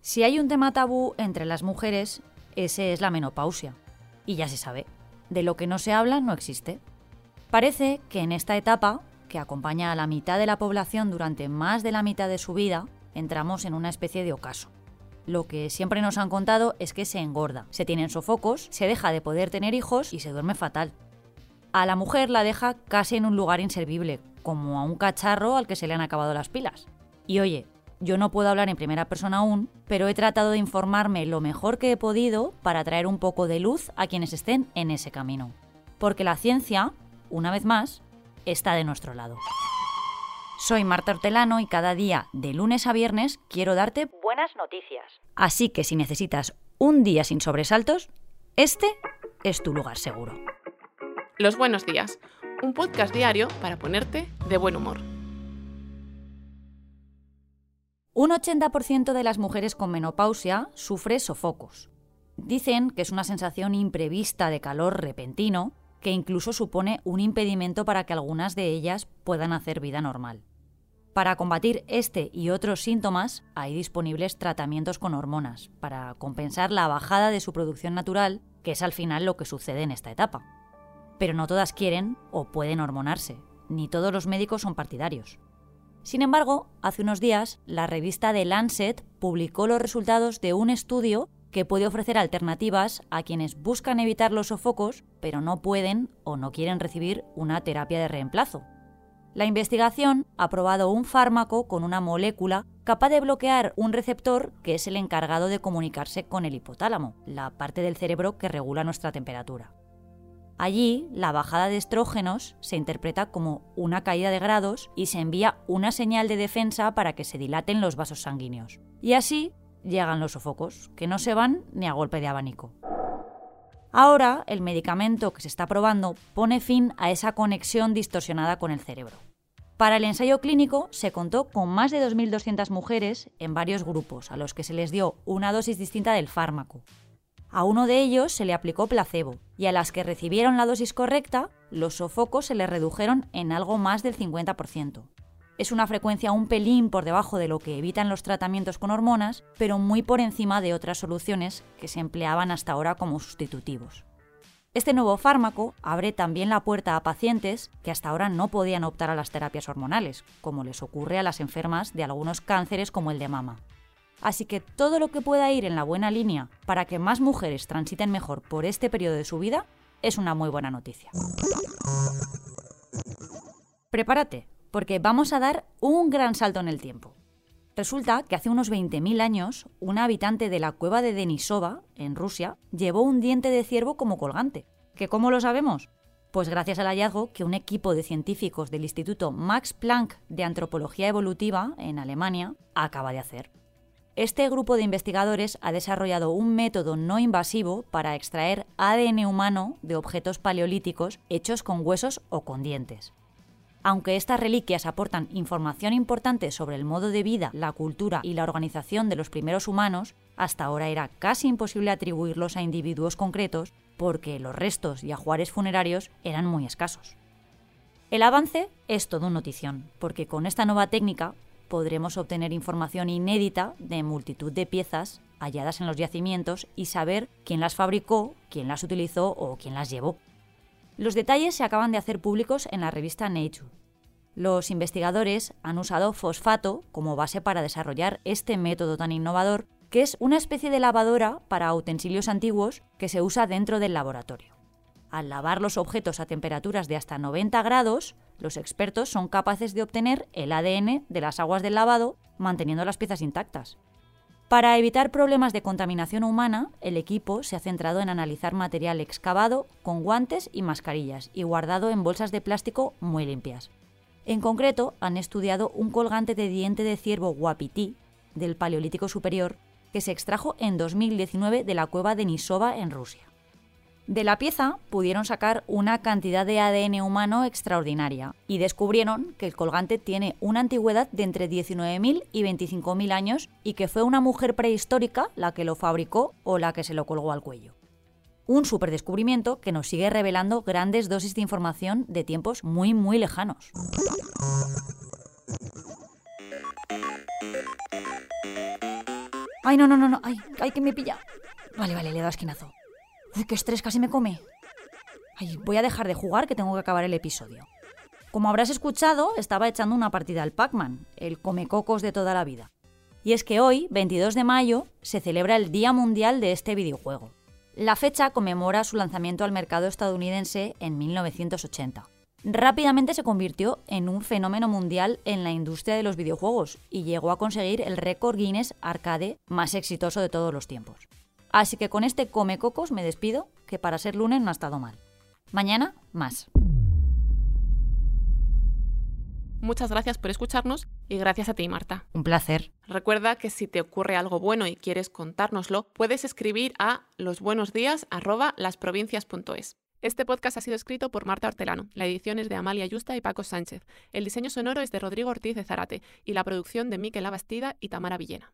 Si hay un tema tabú entre las mujeres, ese es la menopausia. Y ya se sabe, de lo que no se habla no existe. Parece que en esta etapa, que acompaña a la mitad de la población durante más de la mitad de su vida, entramos en una especie de ocaso. Lo que siempre nos han contado es que se engorda, se tienen sofocos, se deja de poder tener hijos y se duerme fatal. A la mujer la deja casi en un lugar inservible, como a un cacharro al que se le han acabado las pilas. Y oye, yo no puedo hablar en primera persona aún, pero he tratado de informarme lo mejor que he podido para traer un poco de luz a quienes estén en ese camino. Porque la ciencia, una vez más, está de nuestro lado. Soy Marta Hortelano y cada día, de lunes a viernes, quiero darte buenas noticias. Así que si necesitas un día sin sobresaltos, este es tu lugar seguro. Los buenos días, un podcast diario para ponerte de buen humor. Un 80% de las mujeres con menopausia sufre sofocos. Dicen que es una sensación imprevista de calor repentino que incluso supone un impedimento para que algunas de ellas puedan hacer vida normal. Para combatir este y otros síntomas hay disponibles tratamientos con hormonas para compensar la bajada de su producción natural, que es al final lo que sucede en esta etapa. Pero no todas quieren o pueden hormonarse, ni todos los médicos son partidarios. Sin embargo, hace unos días, la revista The Lancet publicó los resultados de un estudio que puede ofrecer alternativas a quienes buscan evitar los sofocos, pero no pueden o no quieren recibir una terapia de reemplazo. La investigación ha probado un fármaco con una molécula capaz de bloquear un receptor que es el encargado de comunicarse con el hipotálamo, la parte del cerebro que regula nuestra temperatura. Allí, la bajada de estrógenos se interpreta como una caída de grados y se envía una señal de defensa para que se dilaten los vasos sanguíneos. Y así llegan los sofocos, que no se van ni a golpe de abanico. Ahora, el medicamento que se está probando pone fin a esa conexión distorsionada con el cerebro. Para el ensayo clínico se contó con más de 2.200 mujeres en varios grupos, a los que se les dio una dosis distinta del fármaco. A uno de ellos se le aplicó placebo y a las que recibieron la dosis correcta, los sofocos se les redujeron en algo más del 50%. Es una frecuencia un pelín por debajo de lo que evitan los tratamientos con hormonas, pero muy por encima de otras soluciones que se empleaban hasta ahora como sustitutivos. Este nuevo fármaco abre también la puerta a pacientes que hasta ahora no podían optar a las terapias hormonales, como les ocurre a las enfermas de algunos cánceres como el de mama. Así que todo lo que pueda ir en la buena línea para que más mujeres transiten mejor por este periodo de su vida es una muy buena noticia. Prepárate, porque vamos a dar un gran salto en el tiempo. Resulta que hace unos 20.000 años, una habitante de la cueva de Denisova, en Rusia, llevó un diente de ciervo como colgante. ¿Que cómo lo sabemos? Pues gracias al hallazgo que un equipo de científicos del Instituto Max Planck de Antropología Evolutiva, en Alemania, acaba de hacer. Este grupo de investigadores ha desarrollado un método no invasivo para extraer ADN humano de objetos paleolíticos hechos con huesos o con dientes. Aunque estas reliquias aportan información importante sobre el modo de vida, la cultura y la organización de los primeros humanos, hasta ahora era casi imposible atribuirlos a individuos concretos porque los restos y ajuares funerarios eran muy escasos. El avance es todo un notición, porque con esta nueva técnica podremos obtener información inédita de multitud de piezas halladas en los yacimientos y saber quién las fabricó, quién las utilizó o quién las llevó. Los detalles se acaban de hacer públicos en la revista Nature. Los investigadores han usado fosfato como base para desarrollar este método tan innovador, que es una especie de lavadora para utensilios antiguos que se usa dentro del laboratorio. Al lavar los objetos a temperaturas de hasta 90 grados, los expertos son capaces de obtener el ADN de las aguas del lavado manteniendo las piezas intactas. Para evitar problemas de contaminación humana, el equipo se ha centrado en analizar material excavado con guantes y mascarillas y guardado en bolsas de plástico muy limpias. En concreto, han estudiado un colgante de diente de ciervo guapití del Paleolítico Superior que se extrajo en 2019 de la cueva de Nisova en Rusia. De la pieza pudieron sacar una cantidad de ADN humano extraordinaria y descubrieron que el colgante tiene una antigüedad de entre 19.000 y 25.000 años y que fue una mujer prehistórica la que lo fabricó o la que se lo colgó al cuello. Un superdescubrimiento que nos sigue revelando grandes dosis de información de tiempos muy muy lejanos. Ay, no, no, no, no, ay, ay que me pilla. Vale, vale, le doy esquinazo. Uy, qué estrés, casi me come. Voy a dejar de jugar que tengo que acabar el episodio. Como habrás escuchado, estaba echando una partida al Pac-Man, el comecocos de toda la vida. Y es que hoy, 22 de mayo, se celebra el Día Mundial de este videojuego. La fecha conmemora su lanzamiento al mercado estadounidense en 1980. Rápidamente se convirtió en un fenómeno mundial en la industria de los videojuegos y llegó a conseguir el récord Guinness arcade más exitoso de todos los tiempos. Así que con este come cocos me despido, que para ser lunes no ha estado mal. Mañana, más. Muchas gracias por escucharnos y gracias a ti, Marta. Un placer. Recuerda que si te ocurre algo bueno y quieres contárnoslo, puedes escribir a losbuenosdías@lasprovincias.es. Este podcast ha sido escrito por Marta Hortelano, la edición es de Amalia Yusta y Paco Sánchez, el diseño sonoro es de Rodrigo Ortiz de Zarate y la producción de Miquel Abastida y Tamara Villena.